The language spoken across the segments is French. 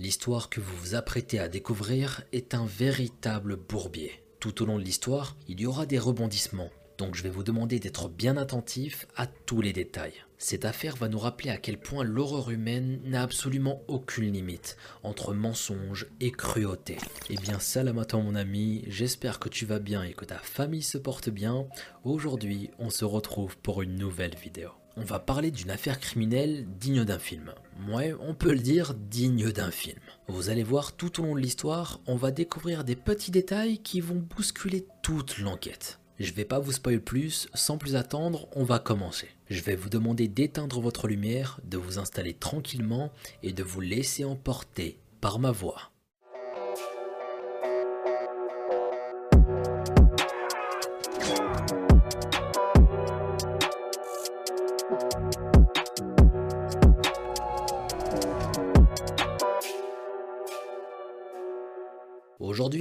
L'histoire que vous vous apprêtez à découvrir est un véritable bourbier. Tout au long de l'histoire, il y aura des rebondissements, donc je vais vous demander d'être bien attentif à tous les détails. Cette affaire va nous rappeler à quel point l'horreur humaine n'a absolument aucune limite entre mensonge et cruauté. Eh bien salam à toi mon ami, j'espère que tu vas bien et que ta famille se porte bien. Aujourd'hui on se retrouve pour une nouvelle vidéo on va parler d'une affaire criminelle digne d'un film. Ouais, on peut le dire, digne d'un film. Vous allez voir, tout au long de l'histoire, on va découvrir des petits détails qui vont bousculer toute l'enquête. Je vais pas vous spoiler plus, sans plus attendre, on va commencer. Je vais vous demander d'éteindre votre lumière, de vous installer tranquillement et de vous laisser emporter par ma voix.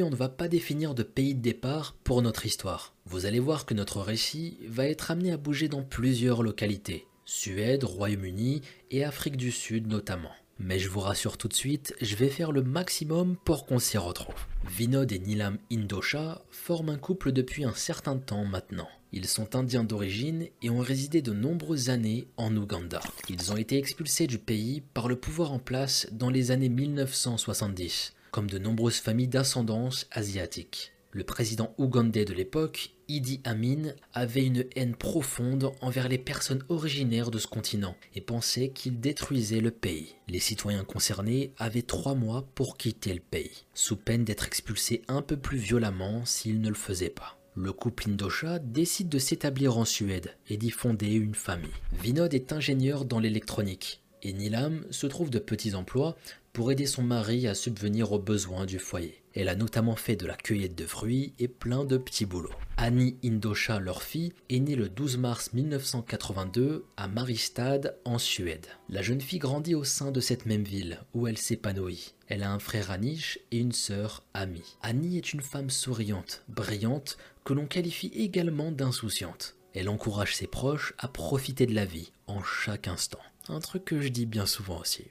On ne va pas définir de pays de départ pour notre histoire. Vous allez voir que notre récit va être amené à bouger dans plusieurs localités, Suède, Royaume-Uni et Afrique du Sud notamment. Mais je vous rassure tout de suite, je vais faire le maximum pour qu'on s'y retrouve. Vinod et Nilam Indosha forment un couple depuis un certain temps maintenant. Ils sont indiens d'origine et ont résidé de nombreuses années en Ouganda. Ils ont été expulsés du pays par le pouvoir en place dans les années 1970 comme de nombreuses familles d'ascendance asiatique. Le président ougandais de l'époque, Idi Amin, avait une haine profonde envers les personnes originaires de ce continent et pensait qu'il détruisait le pays. Les citoyens concernés avaient trois mois pour quitter le pays, sous peine d'être expulsés un peu plus violemment s'ils ne le faisaient pas. Le couple Indosha décide de s'établir en Suède et d'y fonder une famille. Vinod est ingénieur dans l'électronique et Nilam se trouve de petits emplois pour aider son mari à subvenir aux besoins du foyer. Elle a notamment fait de la cueillette de fruits et plein de petits boulots. Annie Indosha, leur fille, est née le 12 mars 1982 à Maristad, en Suède. La jeune fille grandit au sein de cette même ville, où elle s'épanouit. Elle a un frère Anish et une sœur Ami. Annie est une femme souriante, brillante, que l'on qualifie également d'insouciante. Elle encourage ses proches à profiter de la vie, en chaque instant. Un truc que je dis bien souvent aussi,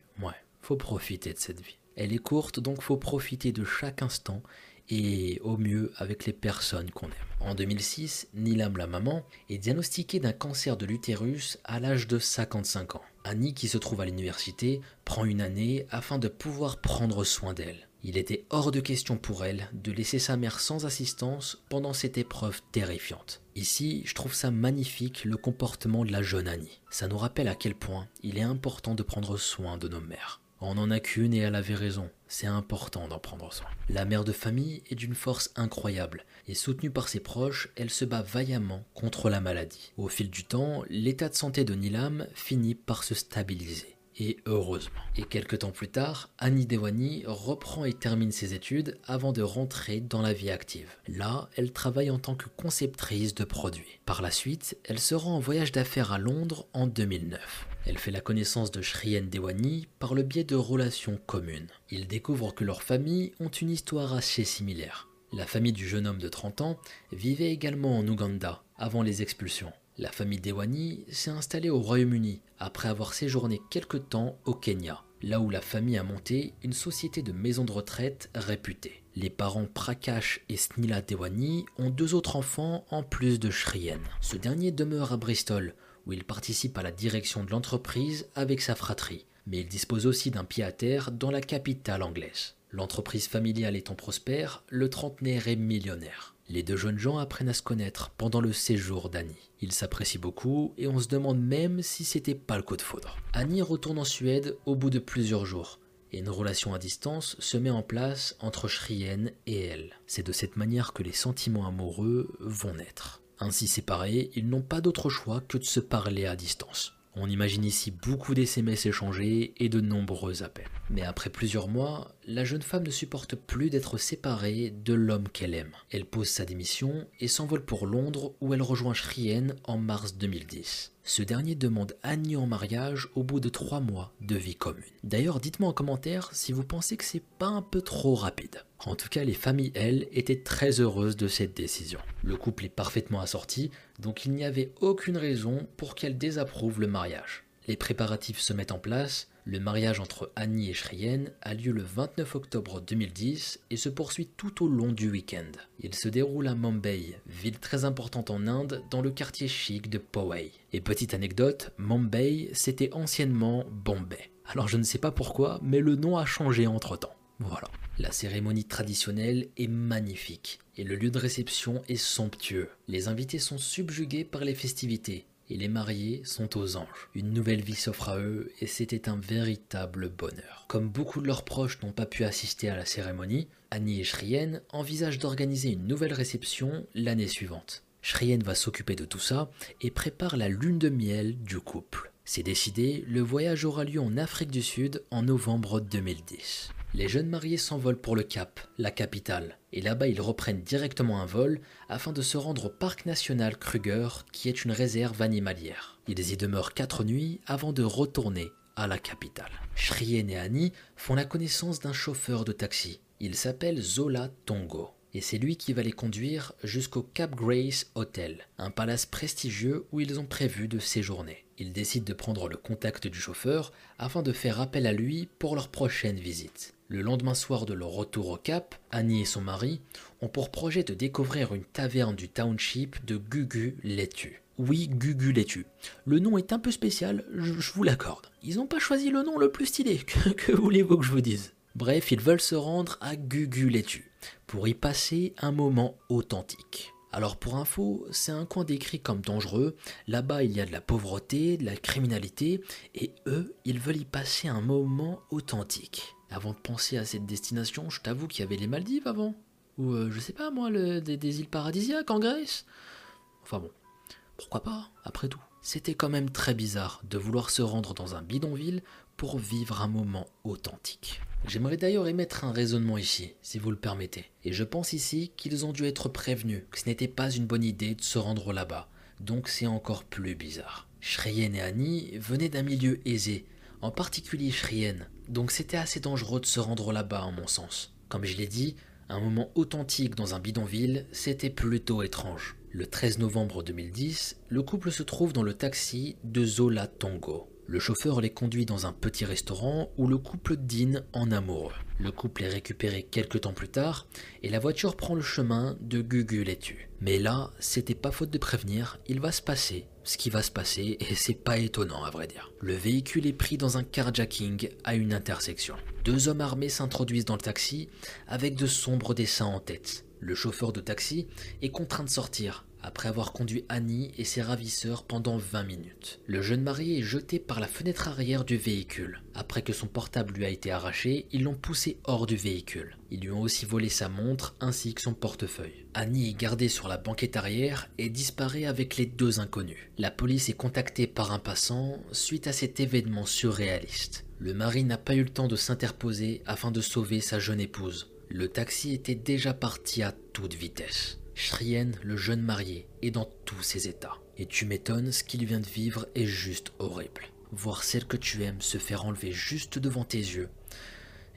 faut profiter de cette vie. Elle est courte, donc faut profiter de chaque instant et au mieux avec les personnes qu'on aime. En 2006, Nilam la maman est diagnostiquée d'un cancer de l'utérus à l'âge de 55 ans. Annie, qui se trouve à l'université, prend une année afin de pouvoir prendre soin d'elle. Il était hors de question pour elle de laisser sa mère sans assistance pendant cette épreuve terrifiante. Ici, je trouve ça magnifique le comportement de la jeune Annie. Ça nous rappelle à quel point il est important de prendre soin de nos mères. On n'en a qu'une et elle avait raison, c'est important d'en prendre soin. La mère de famille est d'une force incroyable et soutenue par ses proches, elle se bat vaillamment contre la maladie. Au fil du temps, l'état de santé de Nilam finit par se stabiliser. Et heureusement. Et quelques temps plus tard, Annie Dewani reprend et termine ses études avant de rentrer dans la vie active. Là, elle travaille en tant que conceptrice de produits. Par la suite, elle se rend en voyage d'affaires à Londres en 2009. Elle fait la connaissance de Shrien Dewani par le biais de relations communes. Ils découvrent que leurs familles ont une histoire assez similaire. La famille du jeune homme de 30 ans vivait également en Ouganda avant les expulsions. La famille Dewani s'est installée au Royaume-Uni après avoir séjourné quelque temps au Kenya, là où la famille a monté une société de maisons de retraite réputée. Les parents Prakash et Snila Dewani ont deux autres enfants en plus de Shrien. Ce dernier demeure à Bristol, où il participe à la direction de l'entreprise avec sa fratrie, mais il dispose aussi d'un pied à terre dans la capitale anglaise. L'entreprise familiale étant prospère, le trentenaire est millionnaire. Les deux jeunes gens apprennent à se connaître pendant le séjour d'Annie. Ils s'apprécient beaucoup et on se demande même si c'était pas le coup de foudre. Annie retourne en Suède au bout de plusieurs jours et une relation à distance se met en place entre Shrien et elle. C'est de cette manière que les sentiments amoureux vont naître. Ainsi séparés, ils n'ont pas d'autre choix que de se parler à distance. On imagine ici beaucoup d'SMS échangés et de nombreux appels. Mais après plusieurs mois, la jeune femme ne supporte plus d'être séparée de l'homme qu'elle aime. Elle pose sa démission et s'envole pour Londres où elle rejoint Shrien en mars 2010. Ce dernier demande Annie en mariage au bout de trois mois de vie commune. D'ailleurs, dites-moi en commentaire si vous pensez que c'est pas un peu trop rapide. En tout cas, les familles, elles, étaient très heureuses de cette décision. Le couple est parfaitement assorti, donc il n'y avait aucune raison pour qu'elles désapprouvent le mariage. Les préparatifs se mettent en place, Le mariage entre Annie et Shrien a lieu le 29 octobre 2010 et se poursuit tout au long du week-end. Il se déroule à Mumbai, ville très importante en Inde, dans le quartier chic de Powai. Et petite anecdote, Mumbai, c'était anciennement Bombay. Alors je ne sais pas pourquoi, mais le nom a changé entre-temps. Voilà. La cérémonie traditionnelle est magnifique et le lieu de réception est somptueux. Les invités sont subjugués par les festivités et les mariés sont aux anges. Une nouvelle vie s'offre à eux et c'était un véritable bonheur. Comme beaucoup de leurs proches n'ont pas pu assister à la cérémonie, Annie et Shrien envisagent d'organiser une nouvelle réception l'année suivante. Shrien va s'occuper de tout ça et prépare la lune de miel du couple. C'est décidé, le voyage aura lieu en Afrique du Sud en novembre 2010. Les jeunes mariés s'envolent pour le Cap, la capitale, et là-bas ils reprennent directement un vol afin de se rendre au parc national Kruger, qui est une réserve animalière. Ils y demeurent quatre nuits avant de retourner à la capitale. Shrien et Annie font la connaissance d'un chauffeur de taxi. Il s'appelle Zola Tongo et c'est lui qui va les conduire jusqu'au Cap Grace Hotel, un palace prestigieux où ils ont prévu de séjourner. Ils décident de prendre le contact du chauffeur afin de faire appel à lui pour leur prochaine visite. Le lendemain soir de leur retour au Cap, Annie et son mari ont pour projet de découvrir une taverne du township de Gugu. Oui, Gugu. Le nom est un peu spécial, je, vous l'accorde. Ils n'ont pas choisi le nom le plus stylé, que, voulez-vous que je vous dise? Bref, ils veulent se rendre à Gugu pour y passer un moment authentique. Alors pour info, c'est un coin décrit comme dangereux, là-bas il y a de la pauvreté, de la criminalité, et eux, ils veulent y passer un moment authentique. Avant de penser à cette destination, je t'avoue qu'il y avait les Maldives avant. Ou euh, je sais pas moi, des, îles paradisiaques en Grèce. Enfin bon, pourquoi pas, après tout. C'était quand même très bizarre de vouloir se rendre dans un bidonville pour vivre un moment authentique. J'aimerais d'ailleurs émettre un raisonnement ici, si vous le permettez. Et je pense ici qu'ils ont dû être prévenus que ce n'était pas une bonne idée de se rendre là-bas. Donc c'est encore plus bizarre. Shrien et Annie venaient d'un milieu aisé, en particulier Shrien, donc c'était assez dangereux de se rendre là-bas en mon sens. Comme je l'ai dit, un moment authentique dans un bidonville, c'était plutôt étrange. Le 13 novembre 2010, le couple se trouve dans le taxi de Zola Tongo. Le chauffeur les conduit dans un petit restaurant où le couple dîne en amoureux. Le couple est récupéré quelques temps plus tard et la voiture prend le chemin de Gugu Letu. Mais là, c'était pas faute de prévenir, il va se passer ce qui va se passer et c'est pas étonnant à vrai dire. Le véhicule est pris dans un carjacking à une intersection. Deux hommes armés s'introduisent dans le taxi avec de sombres dessins en tête. Le chauffeur de taxi est contraint de sortir après avoir conduit Annie et ses ravisseurs pendant 20 minutes. Le jeune marié est jeté par la fenêtre arrière du véhicule. Après que son portable lui a été arraché, ils l'ont poussé hors du véhicule. Ils lui ont aussi volé sa montre ainsi que son portefeuille. Annie est gardée sur la banquette arrière et disparaît avec les deux inconnus. La police est contactée par un passant suite à cet événement surréaliste. Le mari n'a pas eu le temps de s'interposer afin de sauver sa jeune épouse. Le taxi était déjà parti à toute vitesse. Shrien, le jeune marié, est dans tous ses états. Et tu m'étonnes, ce qu'il vient de vivre est juste horrible. Voir celle que tu aimes se faire enlever juste devant tes yeux,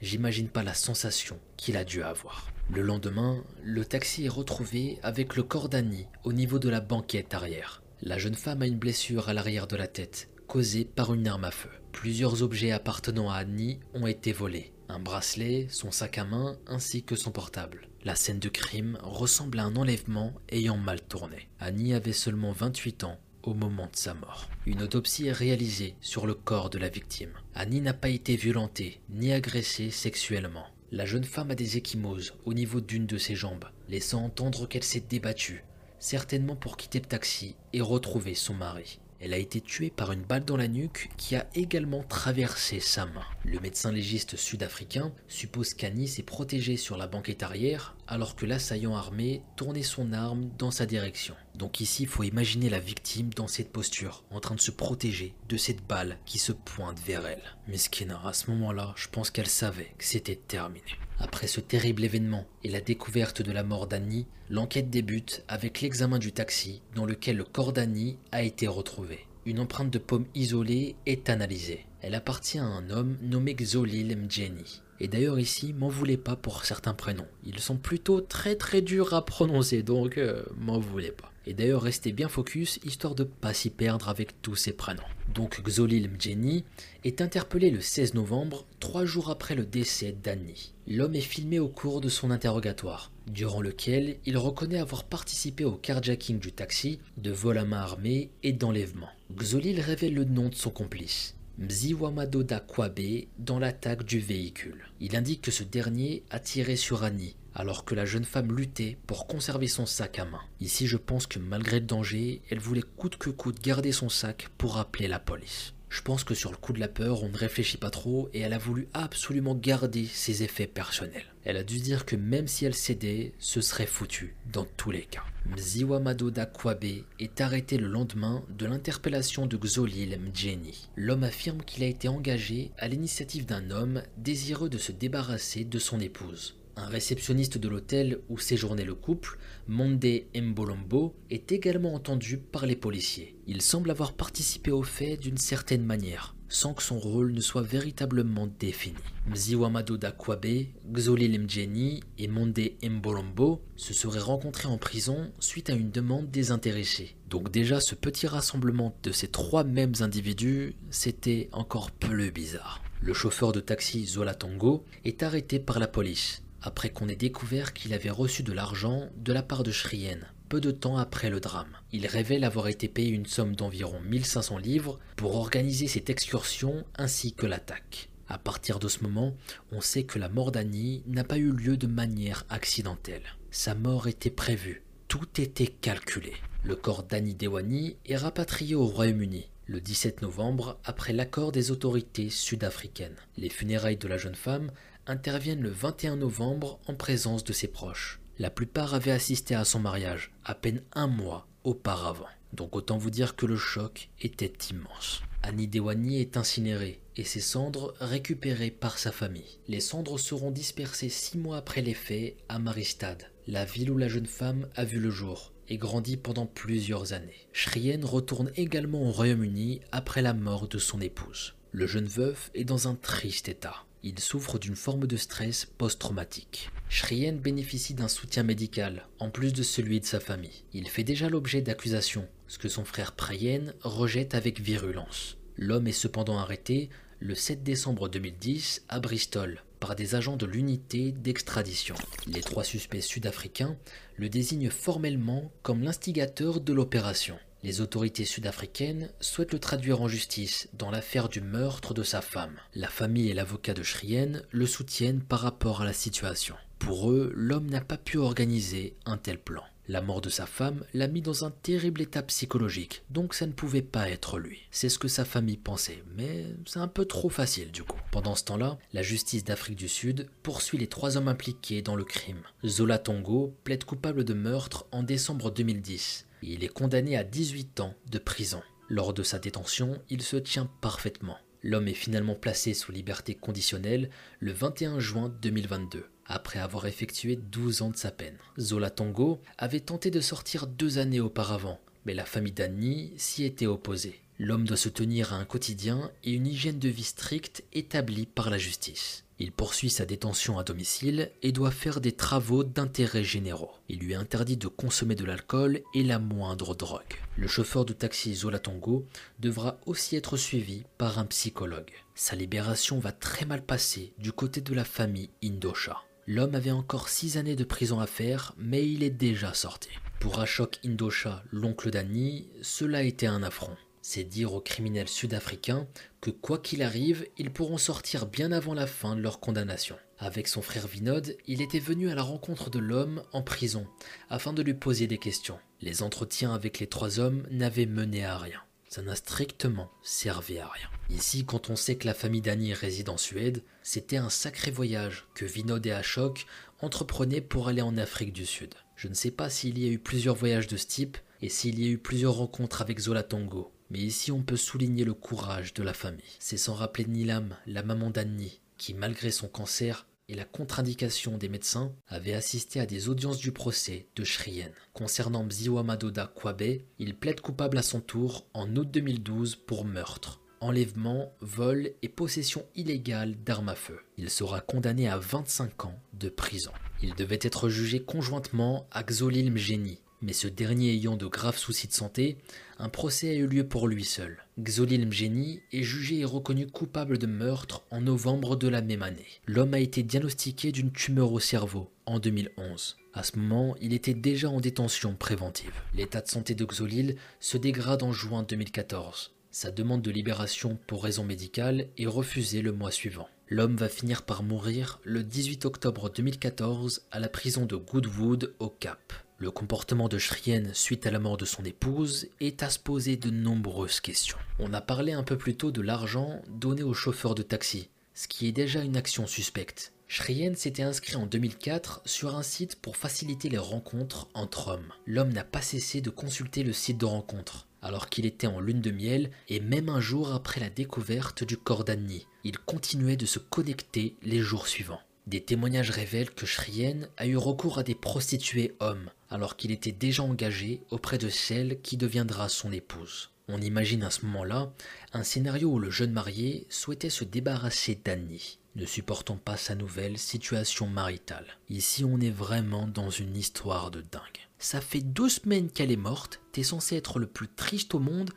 j'imagine pas la sensation qu'il a dû avoir. Le lendemain, le taxi est retrouvé avec le corps d'Annie au niveau de la banquette arrière. La jeune femme a une blessure à l'arrière de la tête, causée par une arme à feu. Plusieurs objets appartenant à Annie ont été volés. Un bracelet, son sac à main ainsi que son portable. La scène de crime ressemble à un enlèvement ayant mal tourné. Annie avait seulement 28 ans au moment de sa mort. Une autopsie est réalisée sur le corps de la victime. Annie n'a pas été violentée ni agressée sexuellement. La jeune femme a des échymoses au niveau d'une de ses jambes, laissant entendre qu'elle s'est débattue, certainement pour quitter le taxi et retrouver son mari. Elle a été tuée par une balle dans la nuque qui a également traversé sa main. Le médecin légiste sud-africain suppose qu'Annie s'est protégée sur la banquette arrière alors que l'assaillant armé tournait son arme dans sa direction. Donc ici, il faut imaginer la victime dans cette posture, en train de se protéger de cette balle qui se pointe vers elle. Mesquina, à ce moment-là, je pense qu'elle savait que c'était terminé. Après ce terrible événement et la découverte de la mort d'Annie, l'enquête débute avec l'examen du taxi dans lequel le corps d'Annie a été retrouvé. Une empreinte de pomme isolée est analysée. Elle appartient à un homme nommé Xolil Mjeni. Et d'ailleurs ici, m'en voulez pas pour certains prénoms. Ils sont plutôt très très durs à prononcer, donc euh, m'en voulez pas. Et d'ailleurs, restez bien focus, histoire de pas s'y perdre avec tous ces prénoms. Donc Xolil Mdjeni est interpellé le 16 novembre, trois jours après le décès d'Annie. L'homme est filmé au cours de son interrogatoire, durant lequel il reconnaît avoir participé au carjacking du taxi, de vol à main armée et d'enlèvement. Xolil révèle le nom de son complice. Mziwamadoda Kwabe dans l'attaque du véhicule. Il indique que ce dernier a tiré sur Annie alors que la jeune femme luttait pour conserver son sac à main. Ici je pense que malgré le danger, elle voulait coûte que coûte garder son sac pour appeler la police. Je pense que sur le coup de la peur, on ne réfléchit pas trop et elle a voulu absolument garder ses effets personnels. Elle a dû dire que même si elle cédait, ce serait foutu dans tous les cas. Mziwa Madoda Kwabe est arrêté le lendemain de l'interpellation de Xolil Mdjeni. L'homme affirme qu'il a été engagé à l'initiative d'un homme désireux de se débarrasser de son épouse. Un réceptionniste de l'hôtel où séjournait le couple, Monde Mbolombo, est également entendu par les policiers. Il semble avoir participé au fait d'une certaine manière, sans que son rôle ne soit véritablement défini. Mziwamado Dakwabe, Xolil Mjeni et Monde Mbolombo se seraient rencontrés en prison suite à une demande désintéressée. Donc déjà ce petit rassemblement de ces trois mêmes individus, c'était encore plus bizarre. Le chauffeur de taxi Zola Tongo est arrêté par la police après qu'on ait découvert qu'il avait reçu de l'argent de la part de Shrien, peu de temps après le drame. Il révèle avoir été payé une somme d'environ 1500 livres pour organiser cette excursion ainsi que l'attaque. À partir de ce moment, on sait que la mort d'Annie n'a pas eu lieu de manière accidentelle. Sa mort était prévue, tout était calculé. Le corps d'Annie Dewani est rapatrié au Royaume-Uni le 17 novembre après l'accord des autorités sud-africaines. Les funérailles de la jeune femme interviennent le 21 novembre en présence de ses proches. La plupart avaient assisté à son mariage, à peine un mois auparavant. Donc autant vous dire que le choc était immense. Annie Dewani est incinérée et ses cendres récupérées par sa famille. Les cendres seront dispersées six mois après les faits à Maristad, la ville où la jeune femme a vu le jour et grandi pendant plusieurs années. Shrien retourne également au Royaume-Uni après la mort de son épouse. Le jeune veuf est dans un triste état. Il souffre d'une forme de stress post-traumatique. Shrien bénéficie d'un soutien médical, en plus de celui de sa famille. Il fait déjà l'objet d'accusations, ce que son frère Prayen rejette avec virulence. L'homme est cependant arrêté le 7 décembre 2010 à Bristol par des agents de l'unité d'extradition. Les trois suspects sud-africains le désignent formellement comme l'instigateur de l'opération. Les autorités sud-africaines souhaitent le traduire en justice dans l'affaire du meurtre de sa femme. La famille et l'avocat de Shrien le soutiennent par rapport à la situation. Pour eux, l'homme n'a pas pu organiser un tel plan. La mort de sa femme l'a mis dans un terrible état psychologique, donc ça ne pouvait pas être lui. C'est ce que sa famille pensait, mais c'est un peu trop facile du coup. Pendant ce temps-là, la justice d'Afrique du Sud poursuit les trois hommes impliqués dans le crime. Zola Tongo plaide coupable de meurtre en décembre 2010 il est condamné à 18 ans de prison. Lors de sa détention, il se tient parfaitement. L'homme est finalement placé sous liberté conditionnelle le 21 juin 2022, après avoir effectué 12 ans de sa peine. Zola Tongo avait tenté de sortir deux années auparavant, mais la famille d'Annie s'y était opposée. L'homme doit se tenir à un quotidien et une hygiène de vie stricte établie par la justice. Il poursuit sa détention à domicile et doit faire des travaux d'intérêt généraux. Il lui est interdit de consommer de l'alcool et la moindre drogue. Le chauffeur de taxi Zolatongo devra aussi être suivi par un psychologue. Sa libération va très mal passer du côté de la famille Indosha. L'homme avait encore six années de prison à faire, mais il est déjà sorti. Pour Ashok Indosha, l'oncle d'Annie, cela était un affront. C'est dire aux criminels sud-africains que quoi qu'il arrive, ils pourront sortir bien avant la fin de leur condamnation. Avec son frère Vinod, il était venu à la rencontre de l'homme en prison afin de lui poser des questions. Les entretiens avec les trois hommes n'avaient mené à rien. Ça n'a strictement servi à rien. Ici, quand on sait que la famille d'Annie réside en Suède, c'était un sacré voyage que Vinod et Ashok entreprenaient pour aller en Afrique du Sud. Je ne sais pas s'il y a eu plusieurs voyages de ce type et s'il y a eu plusieurs rencontres avec Zola Tongo. Mais ici, on peut souligner le courage de la famille. C'est sans rappeler Nilam, la maman d'Annie, qui, malgré son cancer et la contre-indication des médecins, avait assisté à des audiences du procès de Shrien. Concernant Mziwa Madoda Kwabe, il plaide coupable à son tour en août 2012 pour meurtre enlèvement, vol et possession illégale d'armes à feu. Il sera condamné à 25 ans de prison. Il devait être jugé conjointement à Xolil Mgeni, mais ce dernier ayant de graves soucis de santé, un procès a eu lieu pour lui seul. Xolil Mgeni est jugé et reconnu coupable de meurtre en novembre de la même année. L'homme a été diagnostiqué d'une tumeur au cerveau en 2011. À ce moment, il était déjà en détention préventive. L'état de santé de Xolil se dégrade en juin 2014. Sa demande de libération pour raison médicale est refusée le mois suivant. L'homme va finir par mourir le 18 octobre 2014 à la prison de Goodwood au Cap. Le comportement de Shrien suite à la mort de son épouse est à se poser de nombreuses questions. On a parlé un peu plus tôt de l'argent donné au chauffeur de taxi, ce qui est déjà une action suspecte. Shrien s'était inscrit en 2004 sur un site pour faciliter les rencontres entre hommes. L'homme n'a pas cessé de consulter le site de rencontre alors qu'il était en lune de miel et même un jour après la découverte du corps d'Annie. Il continuait de se connecter les jours suivants. Des témoignages révèlent que Shrien a eu recours à des prostituées hommes alors qu'il était déjà engagé auprès de celle qui deviendra son épouse. On imagine à ce moment-là un scénario où le jeune marié souhaitait se débarrasser d'Annie, ne supportant pas sa nouvelle situation maritale. Ici, on est vraiment dans une histoire de dingue. Ça fait deux semaines qu'elle est morte, t'es censé être le plus triste au monde,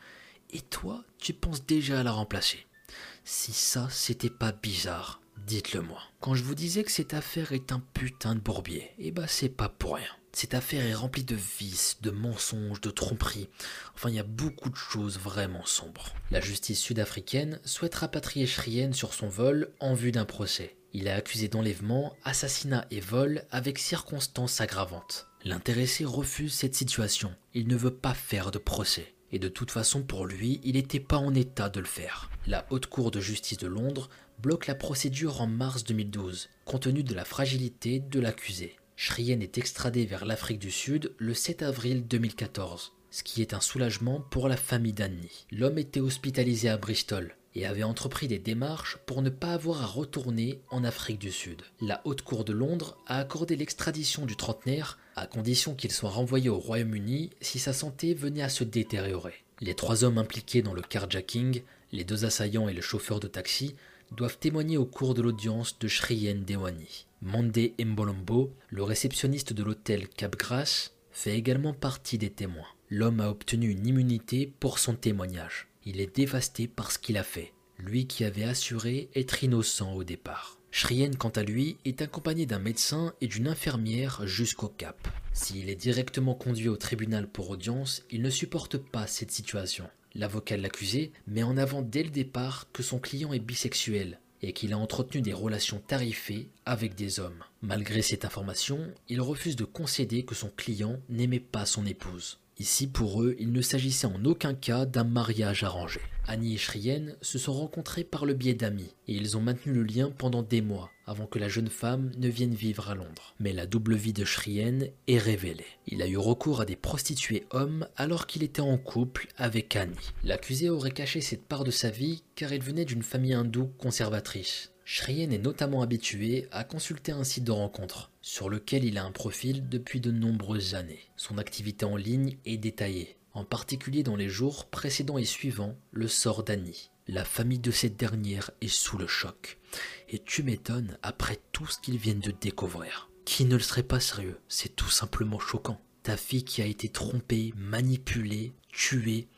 et toi, tu penses déjà à la remplacer. Si ça, c'était pas bizarre, dites-le moi. Quand je vous disais que cette affaire est un putain de bourbier, eh bah c'est pas pour rien. Cette affaire est remplie de vices, de mensonges, de tromperies. Enfin, il y a beaucoup de choses vraiment sombres. La justice sud-africaine souhaite rapatrier Shrien sur son vol en vue d'un procès. Il est accusé d'enlèvement, assassinat et vol avec circonstances aggravantes. L'intéressé refuse cette situation. Il ne veut pas faire de procès. Et de toute façon, pour lui, il n'était pas en état de le faire. La Haute Cour de justice de Londres bloque la procédure en mars 2012, compte tenu de la fragilité de l'accusé. Shrien est extradé vers l'Afrique du Sud le 7 avril 2014, ce qui est un soulagement pour la famille d'Annie. L'homme était hospitalisé à Bristol, et avait entrepris des démarches pour ne pas avoir à retourner en Afrique du Sud. La Haute Cour de Londres a accordé l'extradition du trentenaire à condition qu'il soit renvoyé au Royaume-Uni si sa santé venait à se détériorer. Les trois hommes impliqués dans le carjacking, les deux assaillants et le chauffeur de taxi, doivent témoigner au cours de l'audience de Shrien Dewani. Mandé Mbolombo, le réceptionniste de l'hôtel Cap Grace, fait également partie des témoins. L'homme a obtenu une immunité pour son témoignage. Il est dévasté par ce qu'il a fait, lui qui avait assuré être innocent au départ. Shrien, quant à lui, est accompagné d'un médecin et d'une infirmière jusqu'au Cap. S'il est directement conduit au tribunal pour audience, il ne supporte pas cette situation. L'avocat de l'accusé met en avant dès le départ que son client est bisexuel et qu'il a entretenu des relations tarifées avec des hommes. Malgré cette information, il refuse de concéder que son client n'aimait pas son épouse. Ici, pour eux, il ne s'agissait en aucun cas d'un mariage arrangé. Annie et Shrien se sont rencontrés par le biais d'amis, et ils ont maintenu le lien pendant des mois, avant que la jeune femme ne vienne vivre à Londres. Mais la double vie de Shrien est révélée. Il a eu recours à des prostituées hommes alors qu'il était en couple avec Annie. L'accusé aurait caché cette part de sa vie car il venait d'une famille hindoue conservatrice. Shrien est notamment habitué à consulter un site de rencontre, sur lequel il a un profil depuis de nombreuses années. Son activité en ligne est détaillée, en particulier dans les jours précédents et suivants le sort d'Annie. La famille de cette dernière est sous le choc. Et tu m'étonnes après tout ce qu'ils viennent de découvrir. Qui ne le serait pas sérieux? C'est tout simplement choquant. Ta fille qui a été trompée, manipulée, tuée,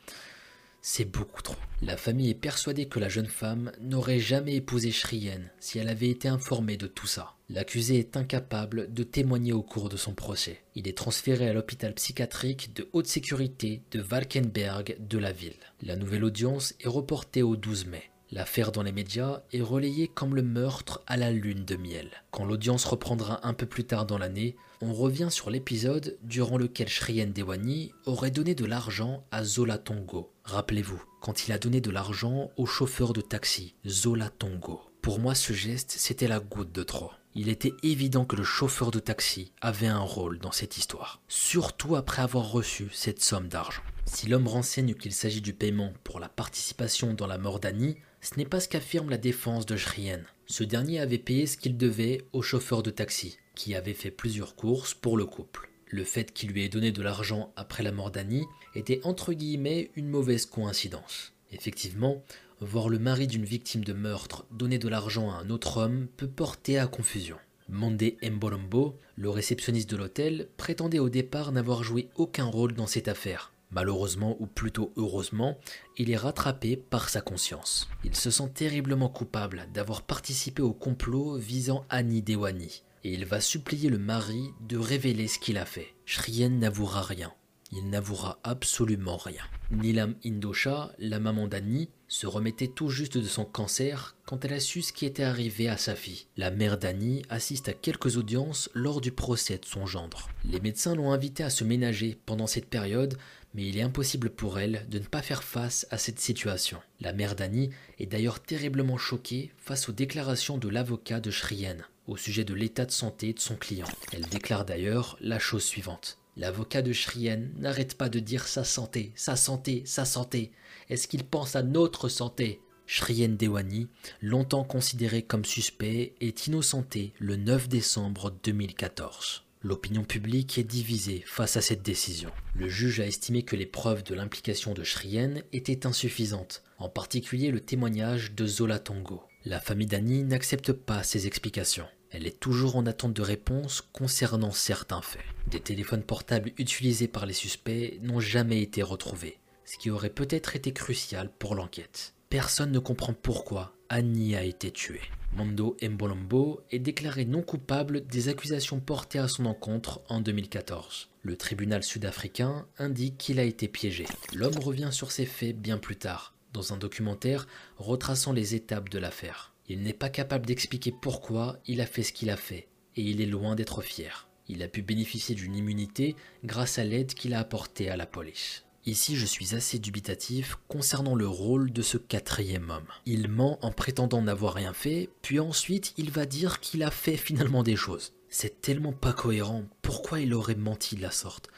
c'est beaucoup trop. La famille est persuadée que la jeune femme n'aurait jamais épousé Shrien si elle avait été informée de tout ça. L'accusé est incapable de témoigner au cours de son procès. Il est transféré à l'hôpital psychiatrique de haute sécurité de Valkenberg de la ville. La nouvelle audience est reportée au 12 mai. L'affaire dans les médias est relayée comme le meurtre à la lune de miel. Quand l'audience reprendra un peu plus tard dans l'année, on revient sur l'épisode durant lequel Shrien Dewani aurait donné de l'argent à Zola Tongo. Rappelez-vous, quand il a donné de l'argent au chauffeur de taxi, Zola Tongo. Pour moi, ce geste, c'était la goutte de trop. Il était évident que le chauffeur de taxi avait un rôle dans cette histoire, surtout après avoir reçu cette somme d'argent. Si l'homme renseigne qu'il s'agit du paiement pour la participation dans la mort d'Annie, ce n'est pas ce qu'affirme la défense de Shrien. Ce dernier avait payé ce qu'il devait au chauffeur de taxi, qui avait fait plusieurs courses pour le couple. Le fait qu'il lui ait donné de l'argent après la mort d'Annie était entre guillemets une mauvaise coïncidence. Effectivement, voir le mari d'une victime de meurtre donner de l'argent à un autre homme peut porter à confusion. Monde Mbolombo, le réceptionniste de l'hôtel, prétendait au départ n'avoir joué aucun rôle dans cette affaire. Malheureusement, ou plutôt heureusement, il est rattrapé par sa conscience. Il se sent terriblement coupable d'avoir participé au complot visant Annie Dewani, et il va supplier le mari de révéler ce qu'il a fait. Shrien n'avouera rien. Il n'avouera absolument rien. Nilam Indosha, la maman d'Annie, se remettait tout juste de son cancer quand elle a su ce qui était arrivé à sa fille. La mère d'Annie assiste à quelques audiences lors du procès de son gendre. Les médecins l'ont invitée à se ménager pendant cette période, mais il est impossible pour elle de ne pas faire face à cette situation. La mère d'Annie est d'ailleurs terriblement choquée face aux déclarations de l'avocat de Shrien au sujet de l'état de santé de son client. Elle déclare d'ailleurs la chose suivante. L'avocat de Shrien n'arrête pas de dire sa santé, sa santé, sa santé. Est-ce qu'il pense à notre santé? Shrien Dewani, longtemps considéré comme suspect, est innocenté le 9 décembre 2014. L'opinion publique est divisée face à cette décision. Le juge a estimé que les preuves de l'implication de Shrien étaient insuffisantes, en particulier le témoignage de Zola Tongo. La famille d'Annie n'accepte pas ces explications. Elle est toujours en attente de réponses concernant certains faits. Des téléphones portables utilisés par les suspects n'ont jamais été retrouvés, ce qui aurait peut-être été crucial pour l'enquête. Personne ne comprend pourquoi Annie a été tuée. Mondo Mbolombo est déclaré non coupable des accusations portées à son encontre en 2014. Le tribunal sud-africain indique qu'il a été piégé. L'homme revient sur ces faits bien plus tard, dans un documentaire retraçant les étapes de l'affaire. Il n'est pas capable d'expliquer pourquoi il a fait ce qu'il a fait, et il est loin d'être fier. Il a pu bénéficier d'une immunité grâce à l'aide qu'il a apportée à la police. Ici, je suis assez dubitatif concernant le rôle de ce quatrième homme. Il ment en prétendant n'avoir rien fait, puis ensuite il va dire qu'il a fait finalement des choses. C'est tellement pas cohérent, pourquoi il aurait menti de la sorte?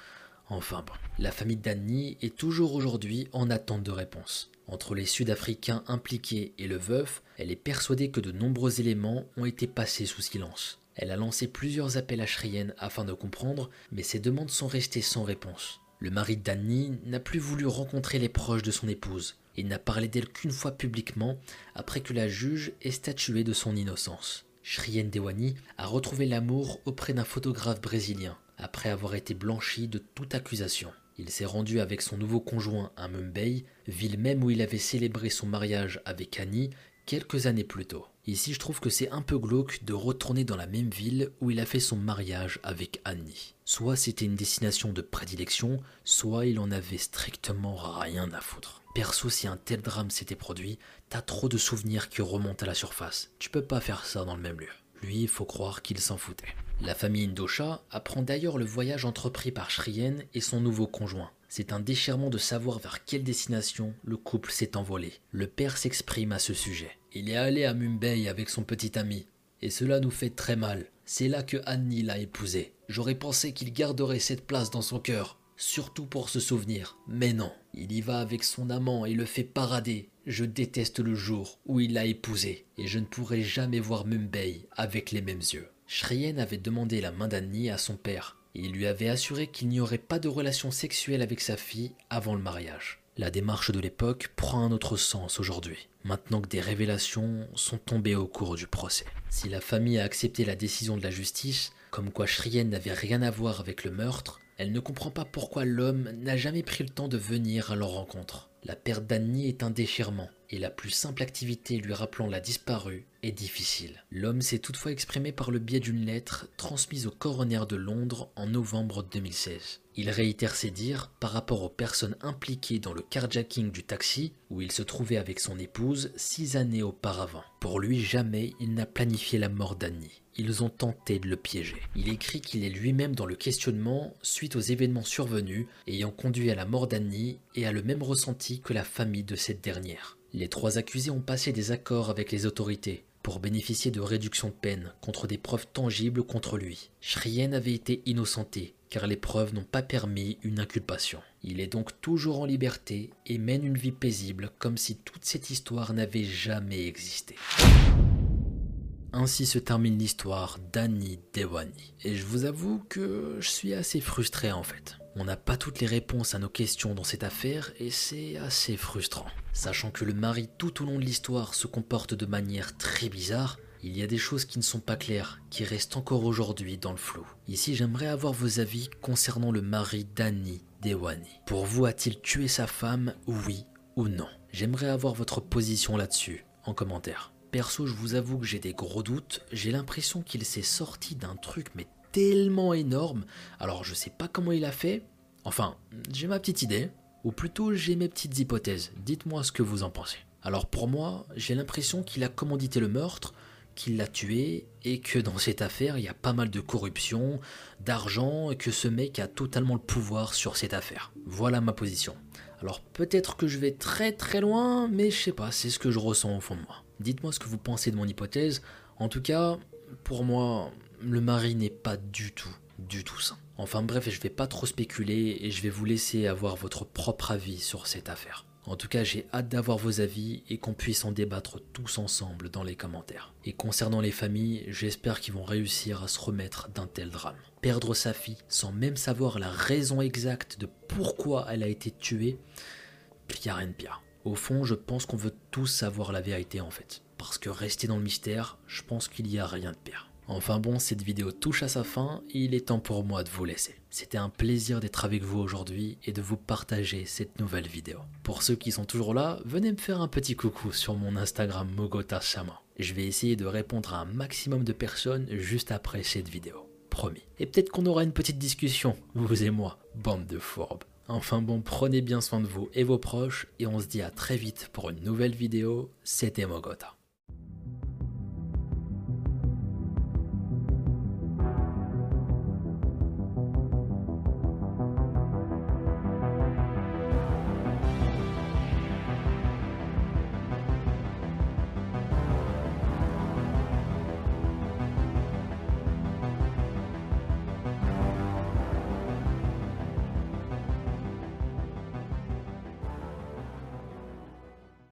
Enfin bon, la famille d'Annie est toujours aujourd'hui en attente de réponse. Entre les Sud-Africains impliqués et le veuf, elle est persuadée que de nombreux éléments ont été passés sous silence. Elle a lancé plusieurs appels à Shrien afin de comprendre, mais ses demandes sont restées sans réponse. Le mari d'Annie n'a plus voulu rencontrer les proches de son épouse et n'a parlé d'elle qu'une fois publiquement après que la juge ait statué de son innocence. Shrien Dewani a retrouvé l'amour auprès d'un photographe brésilien après avoir été blanchi de toute accusation. Il s'est rendu avec son nouveau conjoint à Mumbai, ville même où il avait célébré son mariage avec Annie quelques années plus tôt. Ici, je trouve que c'est un peu glauque de retourner dans la même ville où il a fait son mariage avec Annie. Soit c'était une destination de prédilection, soit il en avait strictement rien à foutre. Perso, si un tel drame s'était produit, t'as trop de souvenirs qui remontent à la surface. Tu peux pas faire ça dans le même lieu. Lui, il faut croire qu'il s'en foutait. La famille Indosha apprend d'ailleurs le voyage entrepris par Shrien et son nouveau conjoint. C'est un déchirement de savoir vers quelle destination le couple s'est envolé. Le père s'exprime à ce sujet. Il est allé à Mumbai avec son petit ami, et cela nous fait très mal. C'est là que Annie l'a épousé. J'aurais pensé qu'il garderait cette place dans son cœur, surtout pour se souvenir. Mais non, il y va avec son amant et le fait parader. Je déteste le jour où il l'a épousé, et je ne pourrai jamais voir Mumbai avec les mêmes yeux. Shrien avait demandé la main d'Annie à son père et il lui avait assuré qu'il n'y aurait pas de relation sexuelle avec sa fille avant le mariage. La démarche de l'époque prend un autre sens aujourd'hui, maintenant que des révélations sont tombées au cours du procès. Si la famille a accepté la décision de la justice, comme quoi Shrien n'avait rien à voir avec le meurtre, elle ne comprend pas pourquoi l'homme n'a jamais pris le temps de venir à leur rencontre. La perte d'Annie est un déchirement, et la plus simple activité lui rappelant la disparue est difficile. L'homme s'est toutefois exprimé par le biais d'une lettre transmise au coroner de Londres en novembre 2016. Il réitère ses dires par rapport aux personnes impliquées dans le carjacking du taxi où il se trouvait avec son épouse six années auparavant. Pour lui, jamais il n'a planifié la mort d'Annie. Ils ont tenté de le piéger. Il écrit qu'il est lui-même dans le questionnement suite aux événements survenus ayant conduit à la mort d'Annie et a le même ressenti que la famille de cette dernière. Les trois accusés ont passé des accords avec les autorités pour bénéficier de réduction de peine contre des preuves tangibles contre lui. Shrien avait été innocenté car les preuves n'ont pas permis une inculpation. Il est donc toujours en liberté et mène une vie paisible comme si toute cette histoire n'avait jamais existé. Ainsi se termine l'histoire d'Annie Dewani. Et je vous avoue que je suis assez frustré en fait. On n'a pas toutes les réponses à nos questions dans cette affaire et c'est assez frustrant. Sachant que le mari tout au long de l'histoire se comporte de manière très bizarre, il y a des choses qui ne sont pas claires, qui restent encore aujourd'hui dans le flou. Ici, j'aimerais avoir vos avis concernant le mari d'Annie Dewani. Pour vous, a-t-il tué sa femme, oui ou non? J'aimerais avoir votre position là-dessus, en commentaire. Perso, je vous avoue que j'ai des gros doutes. J'ai l'impression qu'il s'est sorti d'un truc, mais tellement énorme. Alors, je sais pas comment il a fait. Enfin, j'ai ma petite idée. Ou plutôt, j'ai mes petites hypothèses. Dites-moi ce que vous en pensez. Alors, pour moi, j'ai l'impression qu'il a commandité le meurtre qu'il l'a tué et que dans cette affaire, il y a pas mal de corruption, d'argent et que ce mec a totalement le pouvoir sur cette affaire. Voilà ma position. Alors peut-être que je vais très très loin, mais je sais pas, c'est ce que je ressens au fond de moi. Dites-moi ce que vous pensez de mon hypothèse. En tout cas, pour moi, le mari n'est pas du tout, du tout sain. Enfin bref, je vais pas trop spéculer et je vais vous laisser avoir votre propre avis sur cette affaire. En tout cas, j'ai hâte d'avoir vos avis et qu'on puisse en débattre tous ensemble dans les commentaires. Et concernant les familles, j'espère qu'ils vont réussir à se remettre d'un tel drame. Perdre sa fille sans même savoir la raison exacte de pourquoi elle a été tuée, il a rien de pire. Au fond, je pense qu'on veut tous savoir la vérité en fait. Parce que rester dans le mystère, je pense qu'il n'y a rien de pire. Enfin bon, cette vidéo touche à sa fin il est temps pour moi de vous laisser. C'était un plaisir d'être avec vous aujourd'hui et de vous partager cette nouvelle vidéo. Pour ceux qui sont toujours là, venez me faire un petit coucou sur mon Instagram Mogota Je vais essayer de répondre à un maximum de personnes juste après cette vidéo. Promis. Et peut-être qu'on aura une petite discussion, vous et moi, bande de fourbes. Enfin bon, prenez bien soin de vous et vos proches et on se dit à très vite pour une nouvelle vidéo. C'était Mogota.